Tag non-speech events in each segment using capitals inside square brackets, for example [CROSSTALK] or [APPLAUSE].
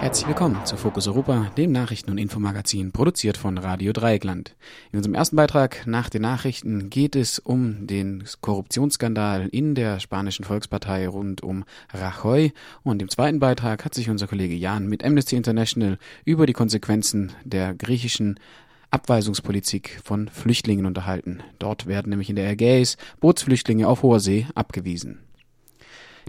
Herzlich willkommen zu Fokus Europa, dem Nachrichten- und Infomagazin, produziert von Radio Dreieckland. In unserem ersten Beitrag nach den Nachrichten geht es um den Korruptionsskandal in der spanischen Volkspartei rund um Rajoy. Und im zweiten Beitrag hat sich unser Kollege Jan mit Amnesty International über die Konsequenzen der griechischen Abweisungspolitik von Flüchtlingen unterhalten. Dort werden nämlich in der Ägäis Bootsflüchtlinge auf hoher See abgewiesen.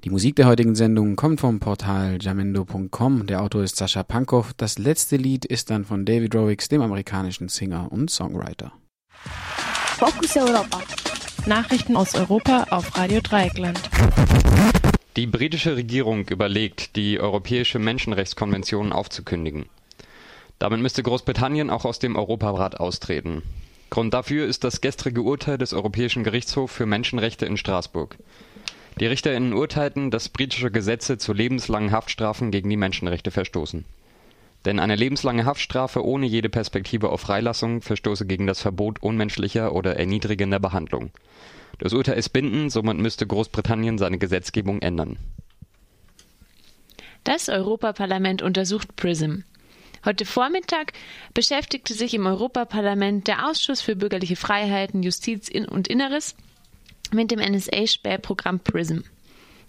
Die Musik der heutigen Sendung kommt vom Portal jamendo.com. Der Autor ist Sascha Pankow. Das letzte Lied ist dann von David Rowicks, dem amerikanischen Singer und Songwriter. Focus Europa. Nachrichten aus Europa auf Radio Dreieckland. Die britische Regierung überlegt, die Europäische Menschenrechtskonvention aufzukündigen. Damit müsste Großbritannien auch aus dem Europarat austreten. Grund dafür ist das gestrige Urteil des Europäischen Gerichtshofs für Menschenrechte in Straßburg. Die RichterInnen urteilten, dass britische Gesetze zu lebenslangen Haftstrafen gegen die Menschenrechte verstoßen. Denn eine lebenslange Haftstrafe ohne jede Perspektive auf Freilassung verstoße gegen das Verbot unmenschlicher oder erniedrigender Behandlung. Das Urteil ist bindend, somit müsste Großbritannien seine Gesetzgebung ändern. Das Europaparlament untersucht PRISM. Heute Vormittag beschäftigte sich im Europaparlament der Ausschuss für bürgerliche Freiheiten, Justiz und Inneres mit dem NSA-Spähprogramm PRISM.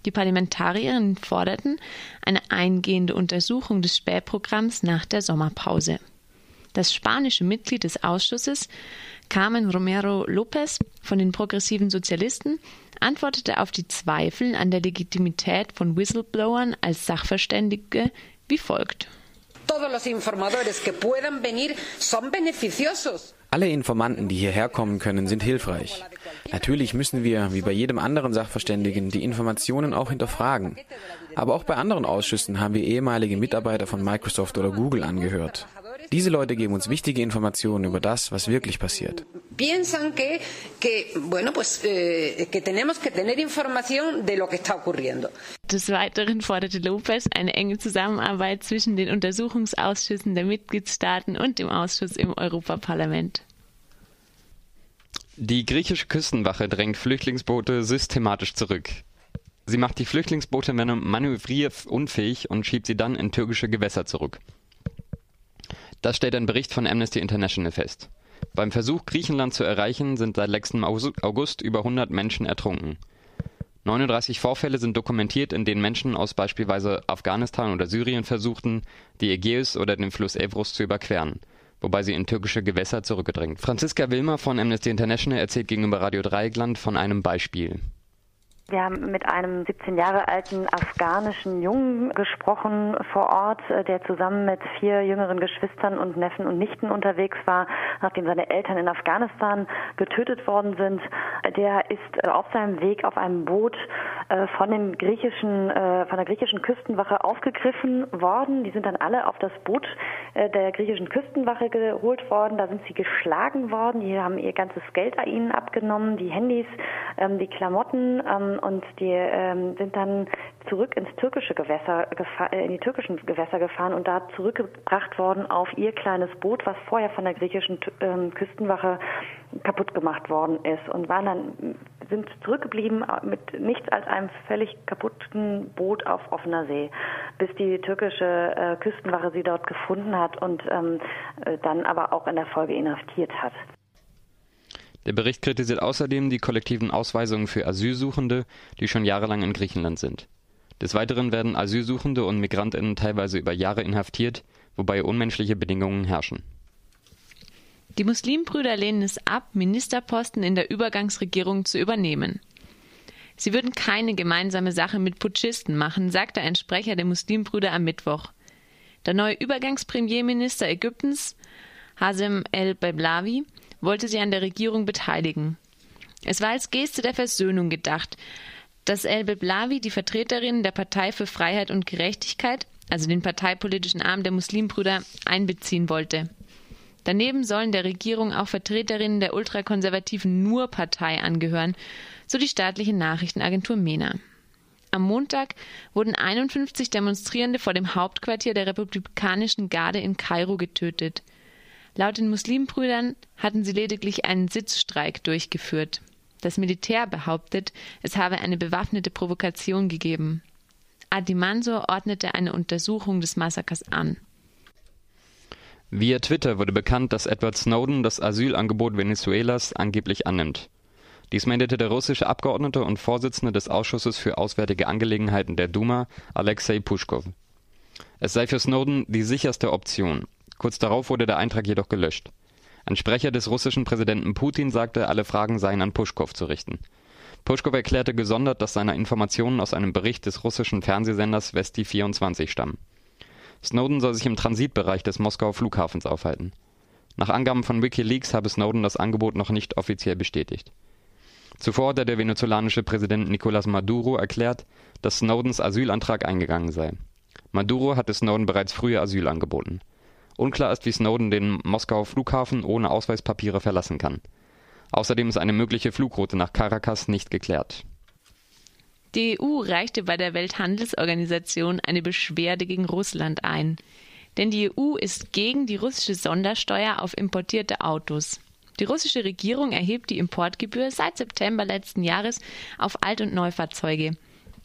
Die Parlamentarierinnen forderten eine eingehende Untersuchung des Spähprogramms nach der Sommerpause. Das spanische Mitglied des Ausschusses, Carmen Romero López von den progressiven Sozialisten, antwortete auf die Zweifel an der Legitimität von Whistleblowern als Sachverständige wie folgt. Alle Informanten, die hierher kommen können, sind hilfreich. Natürlich müssen wir, wie bei jedem anderen Sachverständigen, die Informationen auch hinterfragen. Aber auch bei anderen Ausschüssen haben wir ehemalige Mitarbeiter von Microsoft oder Google angehört. Diese Leute geben uns wichtige Informationen über das, was wirklich passiert. Piensan que, que bueno, pues, eh, que tenemos que tener información de lo que está ocurriendo. Des Weiteren forderte Lopez eine enge Zusammenarbeit zwischen den Untersuchungsausschüssen der Mitgliedstaaten und dem Ausschuss im Europaparlament. Die griechische Küstenwache drängt Flüchtlingsboote systematisch zurück. Sie macht die Flüchtlingsboote manövrierunfähig und schiebt sie dann in türkische Gewässer zurück. Das stellt ein Bericht von Amnesty International fest. Beim Versuch, Griechenland zu erreichen, sind seit letztem August über 100 Menschen ertrunken. 39 Vorfälle sind dokumentiert, in denen Menschen aus beispielsweise Afghanistan oder Syrien versuchten, die Ägäis oder den Fluss Evrus zu überqueren, wobei sie in türkische Gewässer zurückgedrängt. Franziska Wilmer von Amnesty International erzählt gegenüber Radio Dreieckland von einem Beispiel. Wir haben mit einem 17 Jahre alten afghanischen Jungen gesprochen vor Ort, äh, der zusammen mit vier jüngeren Geschwistern und Neffen und Nichten unterwegs war, nachdem seine Eltern in Afghanistan getötet worden sind. Der ist äh, auf seinem Weg auf einem Boot äh, von dem griechischen, von der griechischen Küstenwache aufgegriffen worden. Die sind dann alle auf das Boot der griechischen Küstenwache geholt worden. Da sind sie geschlagen worden. Die haben ihr ganzes Geld an ihnen abgenommen, die Handys, ähm, die Klamotten ähm, und die ähm, sind dann zurück ins türkische Gewässer äh, in die türkischen Gewässer gefahren und da zurückgebracht worden auf ihr kleines Boot, was vorher von der griechischen ähm, Küstenwache kaputt gemacht worden ist und waren dann sind zurückgeblieben mit nichts als einem völlig kaputten Boot auf offener See, bis die türkische äh, Küstenwache sie dort gefunden hat und ähm, äh, dann aber auch in der Folge inhaftiert hat. Der Bericht kritisiert außerdem die kollektiven Ausweisungen für Asylsuchende, die schon jahrelang in Griechenland sind. Des Weiteren werden Asylsuchende und Migrantinnen teilweise über Jahre inhaftiert, wobei unmenschliche Bedingungen herrschen. Die Muslimbrüder lehnen es ab, Ministerposten in der Übergangsregierung zu übernehmen. Sie würden keine gemeinsame Sache mit Putschisten machen, sagte ein Sprecher der Muslimbrüder am Mittwoch. Der neue Übergangspremierminister Ägyptens, Hasem el-Beblawi, wollte sie an der Regierung beteiligen. Es war als Geste der Versöhnung gedacht, dass El Beblawi die Vertreterin der Partei für Freiheit und Gerechtigkeit, also den parteipolitischen Arm der Muslimbrüder, einbeziehen wollte. Daneben sollen der Regierung auch Vertreterinnen der ultrakonservativen Nur-Partei angehören, so die staatliche Nachrichtenagentur MENA. Am Montag wurden 51 Demonstrierende vor dem Hauptquartier der Republikanischen Garde in Kairo getötet. Laut den Muslimbrüdern hatten sie lediglich einen Sitzstreik durchgeführt. Das Militär behauptet, es habe eine bewaffnete Provokation gegeben. Adi Mansur ordnete eine Untersuchung des Massakers an. Via Twitter wurde bekannt, dass Edward Snowden das Asylangebot Venezuelas angeblich annimmt. Dies meldete der russische Abgeordnete und Vorsitzende des Ausschusses für Auswärtige Angelegenheiten der Duma, Alexei Puschkow. Es sei für Snowden die sicherste Option. Kurz darauf wurde der Eintrag jedoch gelöscht. Ein Sprecher des russischen Präsidenten Putin sagte, alle Fragen seien an Puschkow zu richten. Puschkow erklärte gesondert, dass seine Informationen aus einem Bericht des russischen Fernsehsenders Vesti 24 stammen. Snowden soll sich im Transitbereich des Moskauer Flughafens aufhalten. Nach Angaben von Wikileaks habe Snowden das Angebot noch nicht offiziell bestätigt. Zuvor hatte der venezolanische Präsident Nicolás Maduro erklärt, dass Snowdens Asylantrag eingegangen sei. Maduro hatte Snowden bereits früher Asyl angeboten. Unklar ist, wie Snowden den Moskauer Flughafen ohne Ausweispapiere verlassen kann. Außerdem ist eine mögliche Flugroute nach Caracas nicht geklärt. Die EU reichte bei der Welthandelsorganisation eine Beschwerde gegen Russland ein. Denn die EU ist gegen die russische Sondersteuer auf importierte Autos. Die russische Regierung erhebt die Importgebühr seit September letzten Jahres auf Alt- und Neufahrzeuge.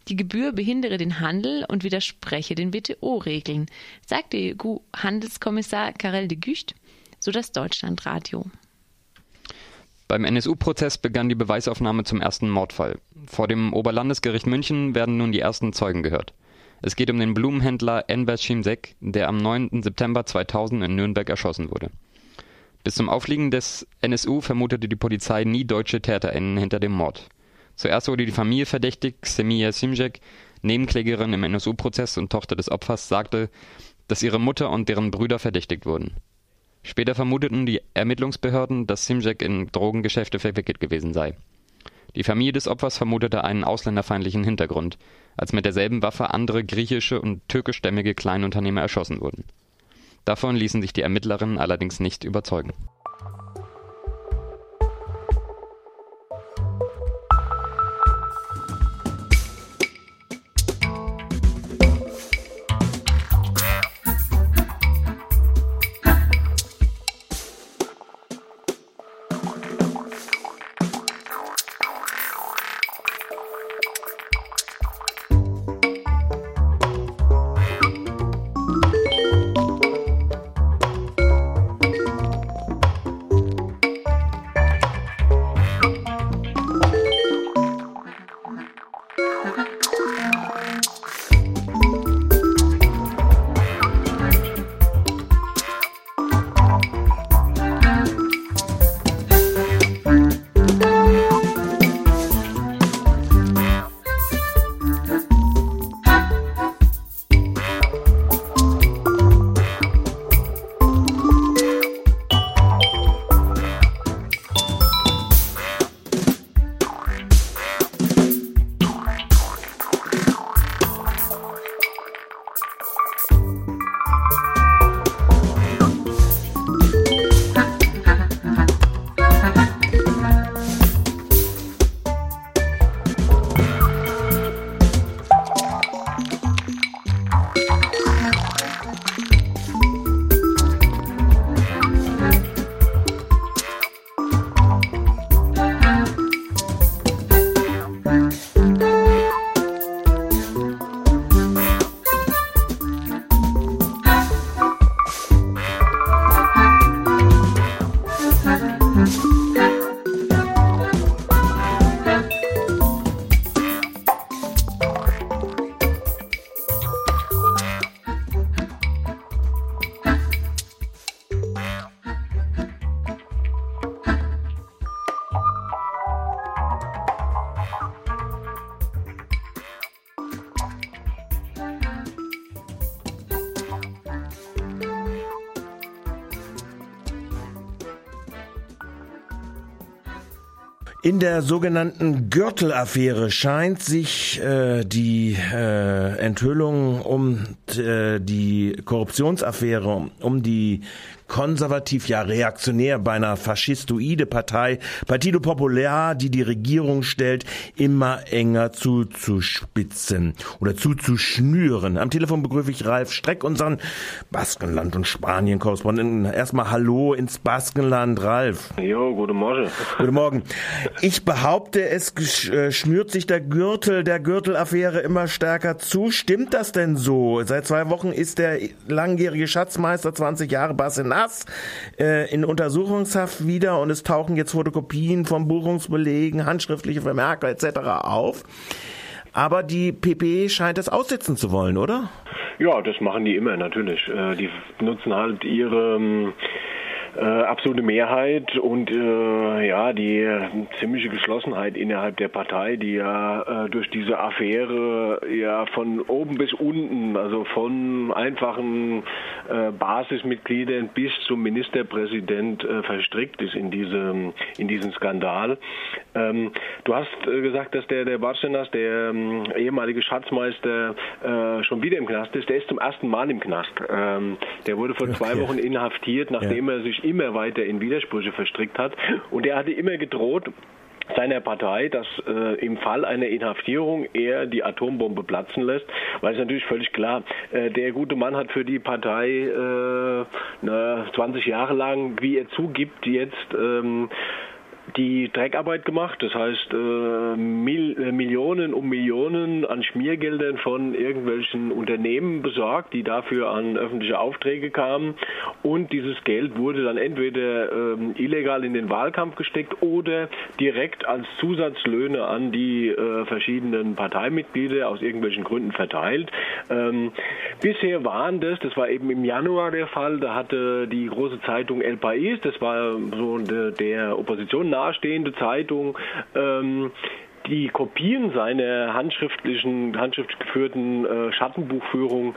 Die Gebühr behindere den Handel und widerspreche den WTO-Regeln, sagte EU-Handelskommissar Karel de Gucht, so das Deutschlandradio. Beim NSU-Prozess begann die Beweisaufnahme zum ersten Mordfall. Vor dem Oberlandesgericht München werden nun die ersten Zeugen gehört. Es geht um den Blumenhändler Enver Schimsek, der am 9. September 2000 in Nürnberg erschossen wurde. Bis zum Aufliegen des NSU vermutete die Polizei nie deutsche TäterInnen hinter dem Mord. Zuerst wurde die Familie verdächtigt, Semija Simjek, Nebenklägerin im NSU-Prozess und Tochter des Opfers, sagte, dass ihre Mutter und deren Brüder verdächtigt wurden. Später vermuteten die Ermittlungsbehörden, dass Simjek in Drogengeschäfte verwickelt gewesen sei. Die Familie des Opfers vermutete einen ausländerfeindlichen Hintergrund, als mit derselben Waffe andere griechische und türkischstämmige Kleinunternehmer erschossen wurden. Davon ließen sich die Ermittlerinnen allerdings nicht überzeugen. In der sogenannten Gürtelaffäre scheint sich äh, die äh, Enthüllung um äh, die Korruptionsaffäre, um die konservativ, ja reaktionär, beinahe faschistoide Partei, Partido Popular, die die Regierung stellt, immer enger zuzuspitzen oder zuzuschnüren. Am Telefon begrüße ich Ralf Streck, unseren Baskenland- und Spanien-Korrespondenten. Erstmal Hallo ins Baskenland, Ralf. Jo, guten Morgen. Guten Morgen. Ich behaupte, es äh, schnürt sich der Gürtel der Gürtelaffäre immer stärker zu. Stimmt das denn so? Seit zwei Wochen ist der langjährige Schatzmeister 20 Jahre Bassenas äh, in Untersuchungshaft wieder und es tauchen jetzt Fotokopien von Buchungsbelegen, handschriftliche Vermerke etc. auf. Aber die PP scheint es aussitzen zu wollen, oder? Ja, das machen die immer natürlich. Äh, die nutzen halt ihre ähm, äh, absolute Mehrheit und äh, ja die ziemliche Geschlossenheit innerhalb der Partei, die ja äh, durch diese Affäre ja von oben bis unten, also von einfachen äh, Basismitgliedern bis zum Ministerpräsident äh, verstrickt ist in diesem in diesen Skandal. Ähm, du hast äh, gesagt, dass der der Barcenas, der ähm, ehemalige Schatzmeister, äh, schon wieder im Knast ist. Der ist zum ersten Mal im Knast. Ähm, der wurde vor okay. zwei Wochen inhaftiert, nachdem ja. er sich immer weiter in Widersprüche verstrickt hat. Und er hatte immer gedroht, seiner Partei, dass äh, im Fall einer Inhaftierung er die Atombombe platzen lässt, weil es natürlich völlig klar, äh, der gute Mann hat für die Partei äh, na, 20 Jahre lang, wie er zugibt, jetzt ähm, die Dreckarbeit gemacht. Das heißt, äh, Mil äh, Millionen um Millionen an Schmiergeldern von irgendwelchen Unternehmen besorgt, die dafür an öffentliche Aufträge kamen. Und dieses Geld wurde dann entweder äh, illegal in den Wahlkampf gesteckt oder direkt als Zusatzlöhne an die äh, verschiedenen Parteimitglieder aus irgendwelchen Gründen verteilt. Ähm, bisher waren das, das war eben im Januar der Fall, da hatte die große Zeitung El País, das war so der, der Opposition nahestehende Zeitung ähm, die Kopien seiner handschriftlichen, handschriftlich geführten äh, Schattenbuchführung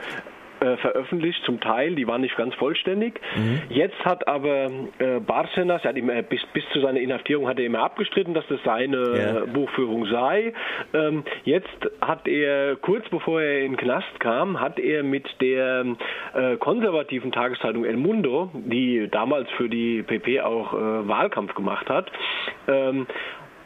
äh, veröffentlicht, zum Teil, die waren nicht ganz vollständig. Mhm. Jetzt hat aber äh, Barcenas, er hat immer, bis, bis zu seiner Inhaftierung hat er immer abgestritten, dass das seine ja. Buchführung sei. Ähm, jetzt hat er, kurz bevor er in den Knast kam, hat er mit der äh, konservativen Tageszeitung El Mundo, die damals für die PP auch äh, Wahlkampf gemacht hat, ähm,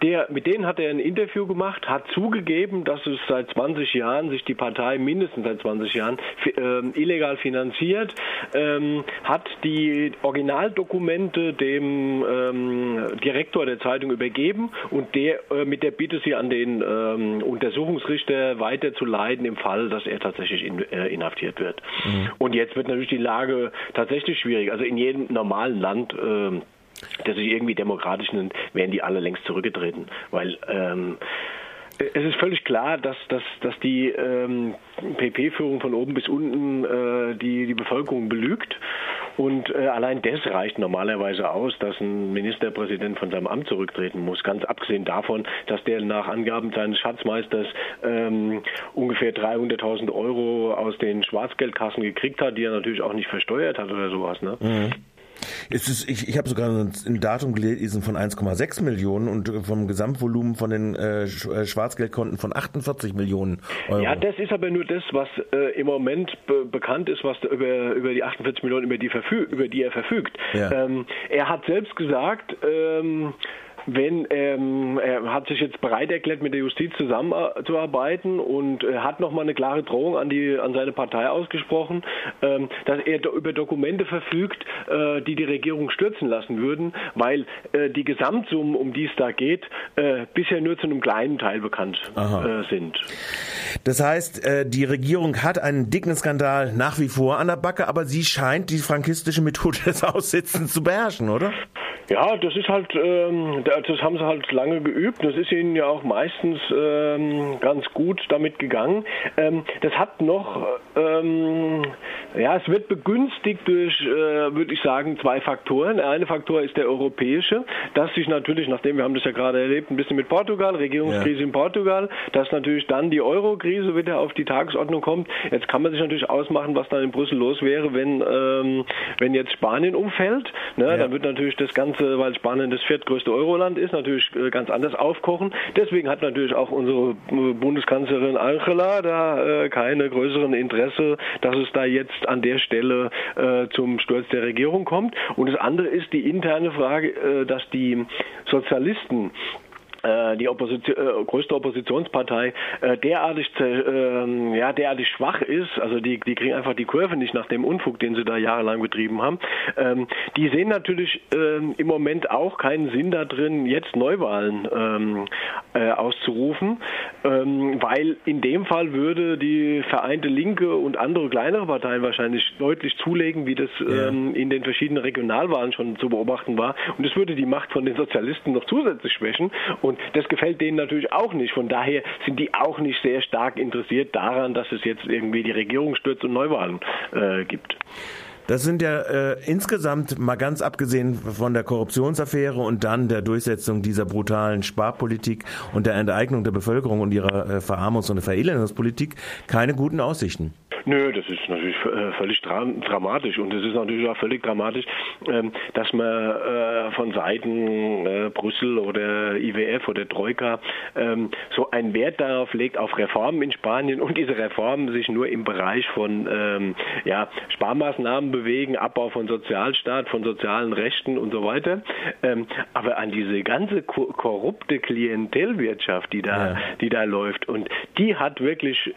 der, mit denen hat er ein Interview gemacht, hat zugegeben, dass es seit 20 Jahren sich die Partei mindestens seit 20 Jahren äh, illegal finanziert, ähm, hat die Originaldokumente dem ähm, Direktor der Zeitung übergeben und der äh, mit der Bitte, sie an den ähm, Untersuchungsrichter weiterzuleiten im Fall, dass er tatsächlich in, äh, inhaftiert wird. Mhm. Und jetzt wird natürlich die Lage tatsächlich schwierig. Also in jedem normalen Land äh, dass sich irgendwie demokratisch nennt, wären die alle längst zurückgetreten. Weil ähm, es ist völlig klar, dass, dass, dass die ähm, PP-Führung von oben bis unten äh, die, die Bevölkerung belügt. Und äh, allein das reicht normalerweise aus, dass ein Ministerpräsident von seinem Amt zurücktreten muss. Ganz abgesehen davon, dass der nach Angaben seines Schatzmeisters ähm, ungefähr 300.000 Euro aus den Schwarzgeldkassen gekriegt hat, die er natürlich auch nicht versteuert hat oder sowas. Ne? Mhm. Ist, ich ich habe sogar ein Datum gelesen von 1,6 Millionen und vom Gesamtvolumen von den äh, äh, Schwarzgeldkonten von 48 Millionen Euro. Ja, das ist aber nur das, was äh, im Moment be bekannt ist, was über, über die 48 Millionen, über die, über die er verfügt. Ja. Ähm, er hat selbst gesagt, ähm, wenn ähm, er hat sich jetzt bereit erklärt, mit der Justiz zusammenzuarbeiten und äh, hat nochmal eine klare Drohung an die an seine Partei ausgesprochen, ähm, dass er do, über Dokumente verfügt, äh, die die Regierung stürzen lassen würden, weil äh, die Gesamtsummen, um die es da geht, äh, bisher nur zu einem kleinen Teil bekannt äh, sind. Das heißt, äh, die Regierung hat einen dicken Skandal nach wie vor an der Backe, aber sie scheint die frankistische Methode des Aussitzens zu beherrschen, oder? Ja, das ist halt, ähm, das haben sie halt lange geübt. Das ist ihnen ja auch meistens ähm, ganz gut damit gegangen. Ähm, das hat noch, ähm, ja, es wird begünstigt durch, äh, würde ich sagen, zwei Faktoren. Der eine Faktor ist der europäische, dass sich natürlich, nachdem wir haben das ja gerade erlebt, ein bisschen mit Portugal, Regierungskrise ja. in Portugal, dass natürlich dann die Euro-Krise wieder auf die Tagesordnung kommt. Jetzt kann man sich natürlich ausmachen, was dann in Brüssel los wäre, wenn, ähm, wenn jetzt Spanien umfällt. Ne? Ja. Dann wird natürlich das ganze Ganze, weil Spanien das viertgrößte Euroland ist, natürlich äh, ganz anders aufkochen. Deswegen hat natürlich auch unsere äh, Bundeskanzlerin Angela da äh, keine größeren Interesse, dass es da jetzt an der Stelle äh, zum Sturz der Regierung kommt. Und das andere ist die interne Frage, äh, dass die Sozialisten die Opposition, äh, größte Oppositionspartei äh, derartig äh, ja derartig schwach ist, also die die kriegen einfach die Kurve nicht nach dem Unfug, den sie da jahrelang betrieben haben. Ähm, die sehen natürlich ähm, im Moment auch keinen Sinn da drin, jetzt Neuwahlen ähm, äh, auszurufen, ähm, weil in dem Fall würde die Vereinte Linke und andere kleinere Parteien wahrscheinlich deutlich zulegen, wie das ja. ähm, in den verschiedenen Regionalwahlen schon zu beobachten war, und es würde die Macht von den Sozialisten noch zusätzlich schwächen und und das gefällt denen natürlich auch nicht. Von daher sind die auch nicht sehr stark interessiert daran, dass es jetzt irgendwie die Regierung stürzt und Neuwahlen äh, gibt. Das sind ja äh, insgesamt mal ganz abgesehen von der Korruptionsaffäre und dann der Durchsetzung dieser brutalen Sparpolitik und der Enteignung der Bevölkerung und ihrer äh, Verarmungs- und Verelendungspolitik keine guten Aussichten. Nö, das ist natürlich äh, völlig dra dramatisch und es ist natürlich auch völlig dramatisch, ähm, dass man äh, von Seiten äh, Brüssel oder IWF oder Troika ähm, so einen Wert darauf legt, auf Reformen in Spanien und diese Reformen sich nur im Bereich von ähm, ja, Sparmaßnahmen bewegen, Abbau von Sozialstaat, von sozialen Rechten und so weiter. aber an diese ganze korrupte Klientelwirtschaft, die da, ja. die da läuft und die hat wirklich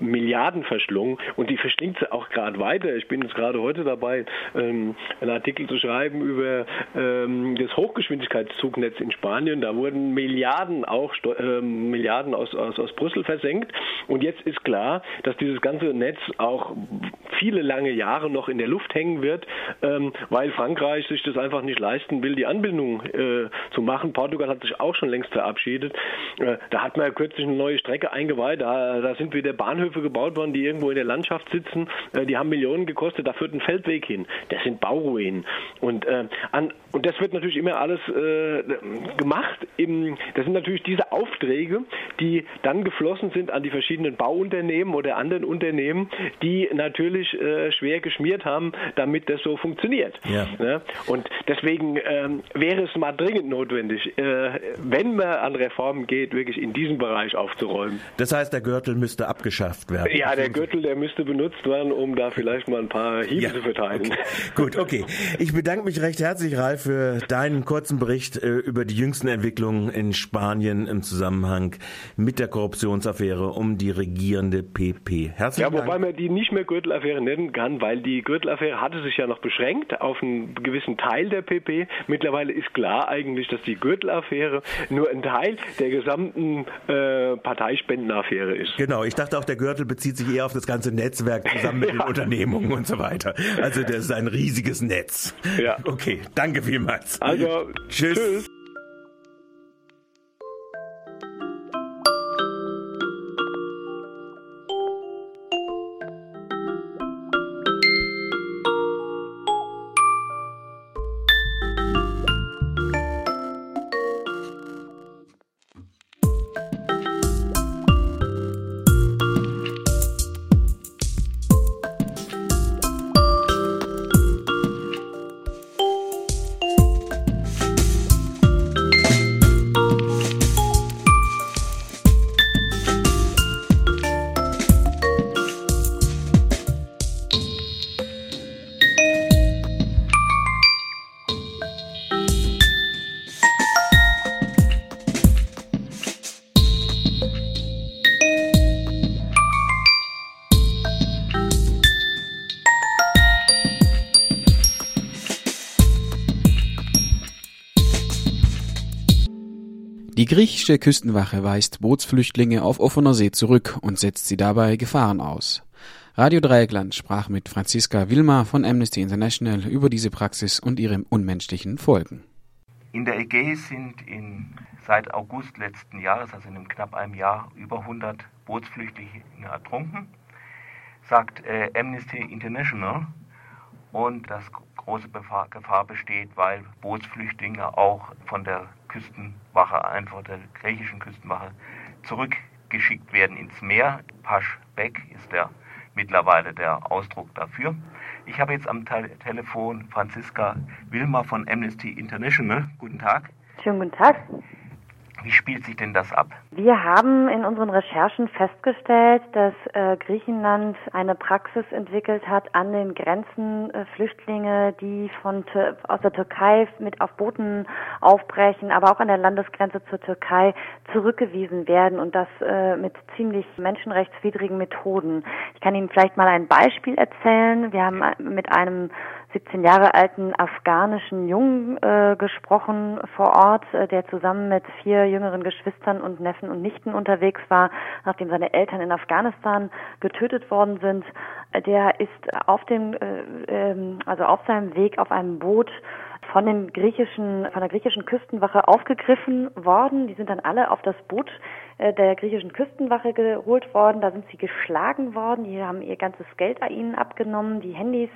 Milliarden verschlungen und die verschlingt sie auch gerade weiter. Ich bin jetzt gerade heute dabei, ähm, einen Artikel zu schreiben über ähm, das Hochgeschwindigkeitszugnetz in Spanien. Da wurden Milliarden auch ähm, Milliarden aus, aus, aus Brüssel versenkt. Und jetzt ist klar, dass dieses ganze Netz auch viele lange Jahre noch in der Luft hängen wird, ähm, weil Frankreich sich das einfach nicht leisten will, die Anbindung äh, zu machen. Portugal hat sich auch schon längst verabschiedet. Äh, da hat man ja kürzlich eine neue Strecke eingeweiht. Da, da sind wieder Bahnhöfe gebaut worden, die irgendwo in der Landschaft sitzen, äh, die haben Millionen gekostet, da führt ein Feldweg hin. Das sind Bauruinen. Und, äh, an, und das wird natürlich immer alles äh, gemacht. Im, das sind natürlich diese Aufträge, die dann geflossen sind an die verschiedenen Bauunternehmen oder anderen Unternehmen, die natürlich äh, schwer geschmiert haben, damit das so funktioniert. Ja. Ja? Und deswegen ähm, wäre es mal dringend notwendig, äh, wenn man an Reformen geht, wirklich in diesem Bereich aufzuräumen. Das heißt, der Gürtel müsste abgeschafft werden. Ja, der Gürtel, der müsste benutzt werden, um da vielleicht mal ein paar Hiebe ja, zu verteilen. Okay. Gut, okay. Ich bedanke mich recht herzlich, Ralf, für deinen kurzen Bericht äh, über die jüngsten Entwicklungen in Spanien im Zusammenhang mit der Korruptionsaffäre um die regierende PP. Herzlichen ja, wobei Dank. man die nicht mehr Gürtelaffäre nennen kann, weil die Gürtelaffäre hatte sich ja noch beschränkt auf einen gewissen Teil der PP. Mittlerweile ist klar eigentlich, dass die Gürtelaffäre nur ein Teil der gesamten äh, Parteispendenaffäre ist. Genau, ich dachte auch, der Gürtel bezieht sich eher auf das ganze Netzwerk zusammen mit ja. den [LAUGHS] [LAUGHS] Unternehmungen und so weiter. Also das ist ein riesiges Netz. Ja. Okay, danke vielmals. Also, tschüss. tschüss. Die griechische Küstenwache weist Bootsflüchtlinge auf offener See zurück und setzt sie dabei Gefahren aus. Radio Dreieckland sprach mit Franziska Wilma von Amnesty International über diese Praxis und ihre unmenschlichen Folgen. In der Ägäis sind in, seit August letzten Jahres, also in knapp einem Jahr, über 100 Bootsflüchtlinge ertrunken, sagt äh, Amnesty International. Und dass große Gefahr besteht, weil Bootsflüchtlinge auch von der Küstenwache, einfach der griechischen Küstenwache, zurückgeschickt werden ins Meer. Pasch Beck ist der mittlerweile der Ausdruck dafür. Ich habe jetzt am Te Telefon Franziska Wilmer von Amnesty International. Guten Tag. Schönen guten Tag. Wie spielt sich denn das ab? Wir haben in unseren Recherchen festgestellt, dass äh, Griechenland eine Praxis entwickelt hat, an den Grenzen äh, Flüchtlinge, die von aus der Türkei mit auf Booten aufbrechen, aber auch an der Landesgrenze zur Türkei zurückgewiesen werden und das äh, mit ziemlich menschenrechtswidrigen Methoden. Ich kann Ihnen vielleicht mal ein Beispiel erzählen. Wir haben mit einem 17 Jahre alten afghanischen Jungen äh, gesprochen vor Ort, äh, der zusammen mit vier jüngeren Geschwistern und Neffen und Nichten unterwegs war, nachdem seine Eltern in Afghanistan getötet worden sind. Der ist auf dem, äh, ähm, also auf seinem Weg auf einem Boot von den griechischen, von der griechischen Küstenwache aufgegriffen worden. Die sind dann alle auf das Boot der griechischen Küstenwache geholt worden. Da sind sie geschlagen worden. Die haben ihr ganzes Geld an ihnen abgenommen, die Handys,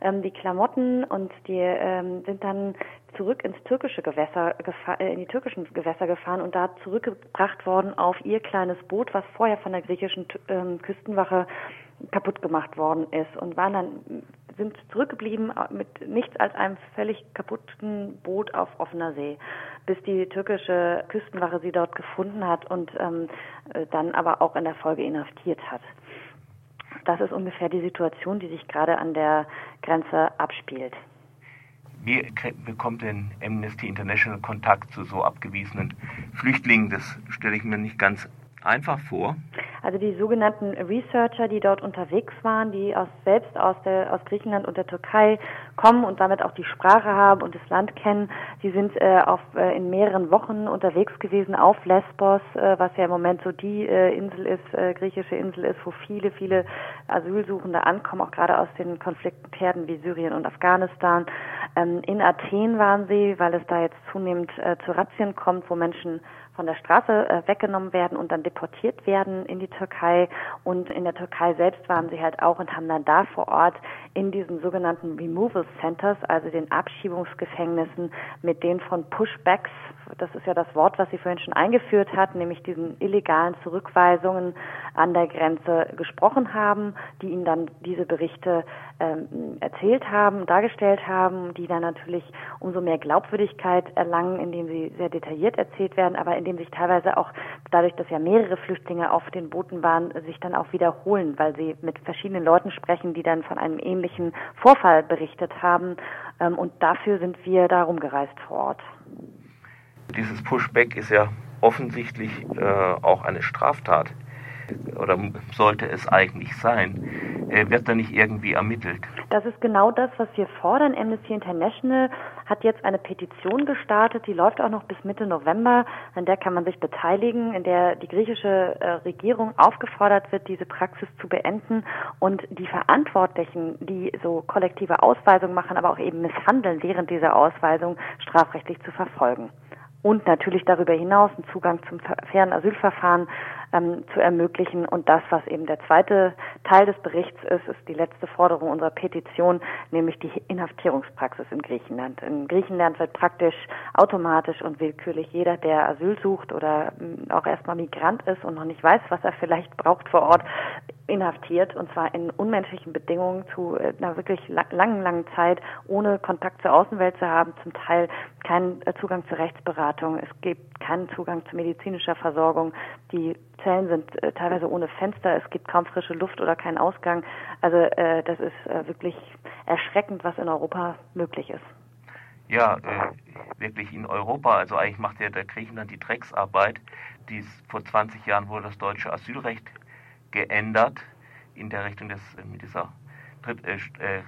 ähm, die Klamotten und die ähm, sind dann zurück ins türkische Gewässer äh, in die türkischen Gewässer gefahren und da zurückgebracht worden auf ihr kleines Boot, was vorher von der griechischen ähm, Küstenwache kaputt gemacht worden ist und waren dann sind zurückgeblieben äh, mit nichts als einem völlig kaputten Boot auf offener See, bis die türkische Küstenwache sie dort gefunden hat und ähm, äh, dann aber auch in der Folge inhaftiert hat. Das ist ungefähr die Situation, die sich gerade an der Grenze abspielt. Wie bekommt denn Amnesty International Kontakt zu so abgewiesenen Flüchtlingen? Das stelle ich mir nicht ganz einfach vor. Also die sogenannten Researcher, die dort unterwegs waren, die aus, selbst aus, der, aus Griechenland und der Türkei kommen und damit auch die Sprache haben und das Land kennen, die sind äh, auf, äh, in mehreren Wochen unterwegs gewesen auf Lesbos, äh, was ja im Moment so die äh, Insel ist, äh, griechische Insel ist, wo viele, viele Asylsuchende ankommen, auch gerade aus den Konfliktherden wie Syrien und Afghanistan. Ähm, in Athen waren sie, weil es da jetzt zunehmend äh, zu Razzien kommt, wo Menschen von der Straße äh, weggenommen werden und dann deportiert werden in die Türkei. Und in der Türkei selbst waren sie halt auch und haben dann da vor Ort in diesen sogenannten Removal Centers, also den Abschiebungsgefängnissen, mit den von Pushbacks, das ist ja das Wort, was sie vorhin schon eingeführt hat, nämlich diesen illegalen Zurückweisungen an der Grenze gesprochen haben, die ihnen dann diese Berichte ähm, erzählt haben, dargestellt haben, die dann natürlich umso mehr Glaubwürdigkeit erlangen, indem sie sehr detailliert erzählt werden, aber indem sich teilweise auch dadurch, dass ja mehrere Flüchtlinge auf den Booten waren, sich dann auch wiederholen, weil sie mit verschiedenen Leuten sprechen, die dann von einem ähnlichen Vorfall berichtet haben. Ähm, und dafür sind wir da rumgereist vor Ort. Dieses Pushback ist ja offensichtlich äh, auch eine Straftat oder sollte es eigentlich sein, äh, wird da nicht irgendwie ermittelt? Das ist genau das, was wir fordern. Amnesty International hat jetzt eine Petition gestartet, die läuft auch noch bis Mitte November, an der kann man sich beteiligen, in der die griechische äh, Regierung aufgefordert wird, diese Praxis zu beenden und die Verantwortlichen, die so kollektive Ausweisungen machen, aber auch eben misshandeln während dieser Ausweisung, strafrechtlich zu verfolgen und natürlich darüber hinaus einen Zugang zum fairen Asylverfahren ähm, zu ermöglichen. Und das, was eben der zweite Teil des Berichts ist, ist die letzte Forderung unserer Petition, nämlich die Inhaftierungspraxis in Griechenland. In Griechenland wird praktisch automatisch und willkürlich jeder, der Asyl sucht oder ähm, auch erstmal Migrant ist und noch nicht weiß, was er vielleicht braucht vor Ort, inhaftiert und zwar in unmenschlichen Bedingungen zu äh, einer wirklich langen, langen Zeit, ohne Kontakt zur Außenwelt zu haben, zum Teil keinen äh, Zugang zur Rechtsberatung, es gibt keinen Zugang zu medizinischer Versorgung, die Zellen sind äh, teilweise ohne Fenster, es gibt kaum frische Luft oder keinen Ausgang. Also äh, das ist äh, wirklich erschreckend, was in Europa möglich ist. Ja, äh, wirklich in Europa. Also eigentlich macht ja der Griechenland die Drecksarbeit. Dies, vor 20 Jahren wurde das deutsche Asylrecht geändert in der Richtung des, mit dieser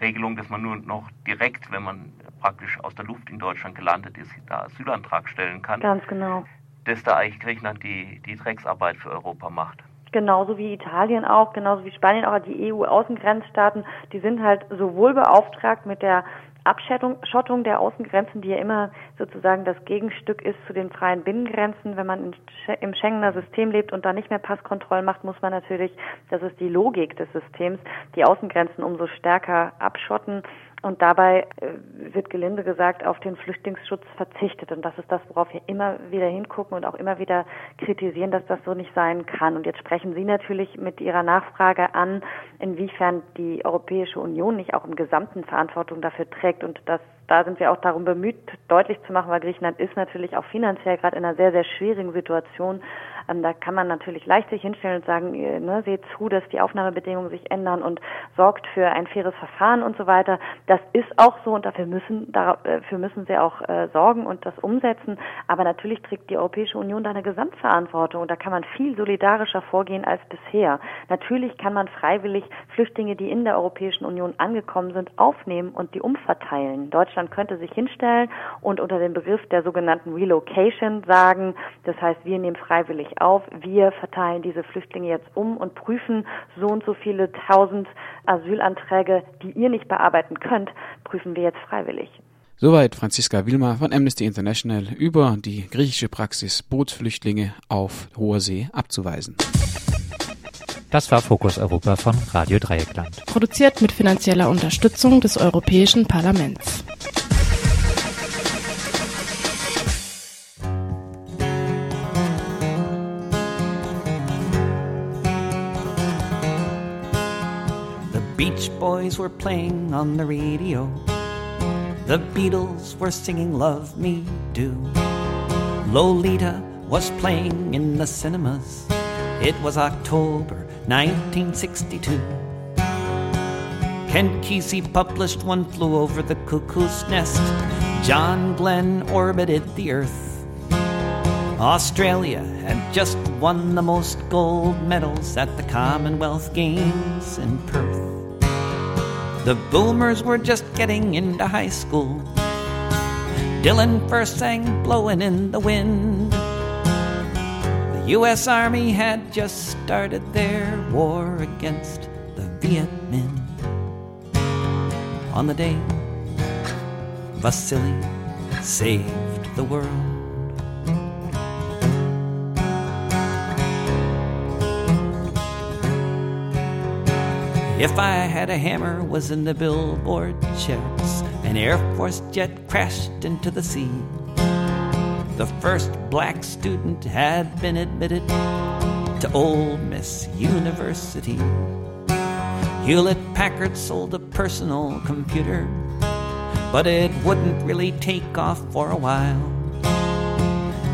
Regelung, dass man nur noch direkt, wenn man praktisch aus der Luft in Deutschland gelandet ist, da Asylantrag stellen kann. Ganz genau. Dass da eigentlich Griechenland die, die Drecksarbeit für Europa macht. Genauso wie Italien auch, genauso wie Spanien auch, die EU-Außengrenzstaaten, die sind halt sowohl beauftragt mit der Abschottung der Außengrenzen, die ja immer sozusagen das Gegenstück ist zu den freien Binnengrenzen. Wenn man im Schengener System lebt und da nicht mehr Passkontrollen macht, muss man natürlich, das ist die Logik des Systems, die Außengrenzen umso stärker abschotten Und dabei äh, wird gelinde gesagt auf den Flüchtlingsschutz verzichtet. Und das ist das, worauf wir immer wieder hingucken und auch immer wieder kritisieren, dass das so nicht sein kann. Und jetzt sprechen Sie natürlich mit Ihrer Nachfrage an, inwiefern die Europäische Union nicht auch im Gesamten Verantwortung dafür trägt. Und das da sind wir auch darum bemüht, deutlich zu machen, weil Griechenland ist natürlich auch finanziell gerade in einer sehr, sehr schwierigen Situation. Ähm, da kann man natürlich leicht sich hinstellen und sagen, äh, ne, seht zu, dass die Aufnahmebedingungen sich ändern und sorgt für ein faires Verfahren und so weiter. Das ist auch so und dafür müssen, dafür müssen sie auch äh, sorgen und das umsetzen. Aber natürlich trägt die Europäische Union da eine Gesamtverantwortung und da kann man viel solidarischer vorgehen als bisher. Natürlich kann man freiwillig Flüchtlinge, die in der Europäischen Union angekommen sind, aufnehmen und die umverteilen. Deutschland könnte sich hinstellen und unter dem Begriff der sogenannten Relocation sagen, das heißt, wir nehmen freiwillig auf, wir verteilen diese Flüchtlinge jetzt um und prüfen so und so viele tausend Asylanträge, die ihr nicht bearbeiten könnt, prüfen wir jetzt freiwillig. Soweit Franziska Wilmer von Amnesty International über die griechische Praxis, Bootsflüchtlinge auf hoher See abzuweisen. Das war Fokus Europa von Radio Dreieckland. Produziert mit finanzieller Unterstützung des Europäischen Parlaments. Beach Boys were playing on the radio. The Beatles were singing Love Me Do. Lolita was playing in the cinemas. It was October 1962. Ken Kesey published One Flew Over the Cuckoo's Nest. John Glenn orbited the Earth. Australia had just won the most gold medals at the Commonwealth Games in Perth. The boomers were just getting into high school. Dylan first sang Blowing in the Wind. U.S. Army had just started their war against the Viet Minh. On the day Vasily saved the world. If I Had a Hammer was in the billboard charts, an Air Force jet crashed into the sea. The first black student had been admitted to Ole Miss University. Hewlett Packard sold a personal computer, but it wouldn't really take off for a while.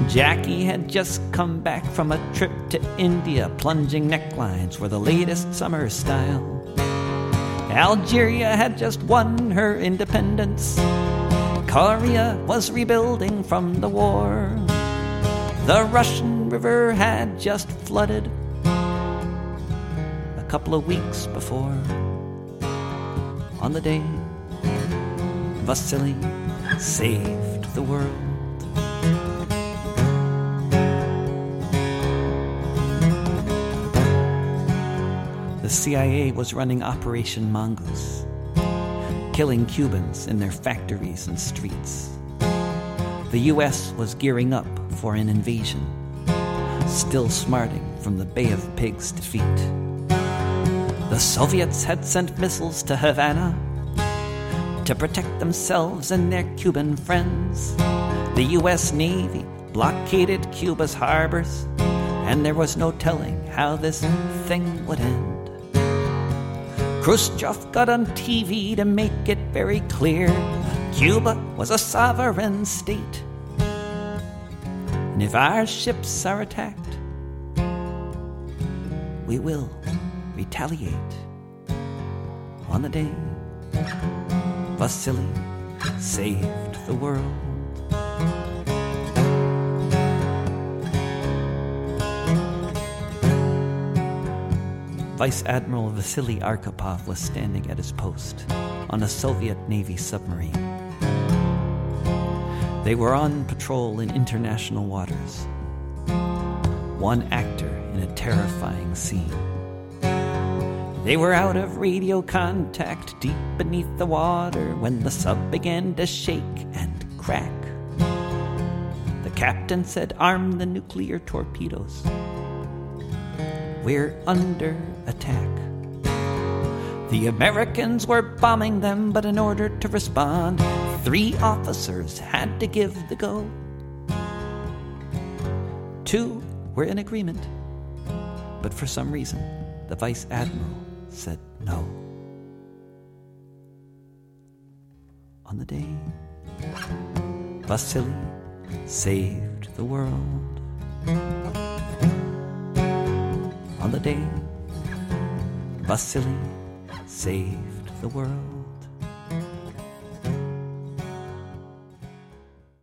Jackie had just come back from a trip to India. Plunging necklines were the latest summer style. Algeria had just won her independence. Korea was rebuilding from the war. The Russian River had just flooded a couple of weeks before. On the day Vasily saved the world. the CIA was running Operation Mongoose, killing Cubans in their factories and streets. The US was gearing up for an invasion, still smarting from the Bay of Pigs defeat. The Soviets had sent missiles to Havana to protect themselves and their Cuban friends. The US Navy blockaded Cuba's harbors, and there was no telling how this thing would end. Khrushchev got on TV to make it very clear Cuba was a sovereign state. And if our ships are attacked, we will retaliate. On the day Vasily saved the world. Vice Admiral Vasily Arkhipov was standing at his post on a Soviet Navy submarine. They were on patrol in international waters. One actor in a terrifying scene. They were out of radio contact deep beneath the water when the sub began to shake and crack. The captain said, Arm the nuclear torpedoes. We're under attack. The Americans were bombing them, but in order to respond, three officers had to give the go. Two were in agreement, but for some reason, the Vice Admiral said no. On the day Vasily saved the world. On the day Vasily saved the world.